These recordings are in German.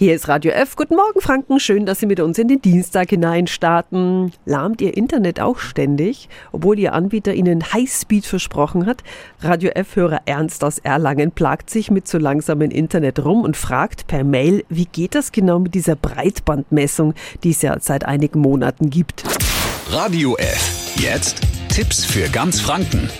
Hier ist Radio F. Guten Morgen, Franken. Schön, dass Sie mit uns in den Dienstag hineinstarten. Lahmt Ihr Internet auch ständig, obwohl Ihr Anbieter Ihnen Highspeed versprochen hat? Radio F-Hörer Ernst aus Erlangen plagt sich mit zu langsamem Internet rum und fragt per Mail, wie geht das genau mit dieser Breitbandmessung, die es ja seit einigen Monaten gibt. Radio F. Jetzt Tipps für ganz Franken.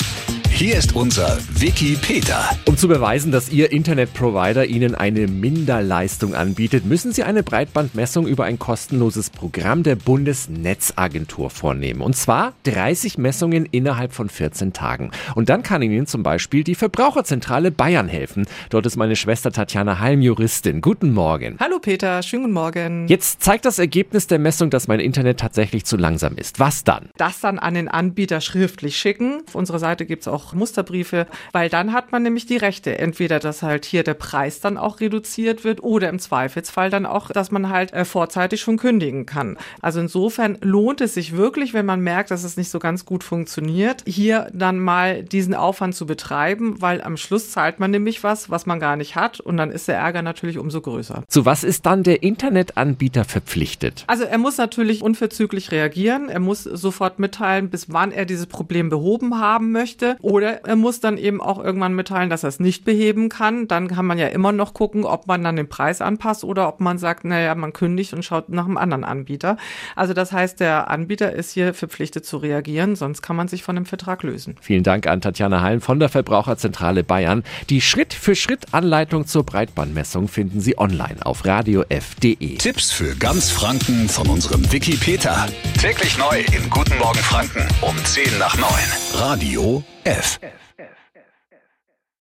Hier ist unser Wiki Peter. Um zu beweisen, dass Ihr Internetprovider Ihnen eine Minderleistung anbietet, müssen Sie eine Breitbandmessung über ein kostenloses Programm der Bundesnetzagentur vornehmen. Und zwar 30 Messungen innerhalb von 14 Tagen. Und dann kann Ihnen zum Beispiel die Verbraucherzentrale Bayern helfen. Dort ist meine Schwester Tatjana Halm Juristin. Guten Morgen. Hallo Peter, schönen guten Morgen. Jetzt zeigt das Ergebnis der Messung, dass mein Internet tatsächlich zu langsam ist. Was dann? Das dann an den Anbieter schriftlich schicken. Auf unserer Seite gibt es auch Musterbriefe, weil dann hat man nämlich die Rechte. Entweder, dass halt hier der Preis dann auch reduziert wird oder im Zweifelsfall dann auch, dass man halt äh, vorzeitig schon kündigen kann. Also insofern lohnt es sich wirklich, wenn man merkt, dass es nicht so ganz gut funktioniert, hier dann mal diesen Aufwand zu betreiben, weil am Schluss zahlt man nämlich was, was man gar nicht hat und dann ist der Ärger natürlich umso größer. Zu was ist dann der Internetanbieter verpflichtet? Also er muss natürlich unverzüglich reagieren, er muss sofort mitteilen, bis wann er dieses Problem behoben haben möchte oder oder er muss dann eben auch irgendwann mitteilen, dass er es nicht beheben kann. Dann kann man ja immer noch gucken, ob man dann den Preis anpasst oder ob man sagt, naja, man kündigt und schaut nach einem anderen Anbieter. Also das heißt, der Anbieter ist hier verpflichtet zu reagieren, sonst kann man sich von dem Vertrag lösen. Vielen Dank an Tatjana Halm von der Verbraucherzentrale Bayern. Die Schritt-für-Schritt-Anleitung zur Breitbandmessung finden Sie online auf radiof.de. Tipps für ganz Franken von unserem Wiki Peter. Täglich neu in Guten Morgen Franken um 10 nach 9. Radio F. F.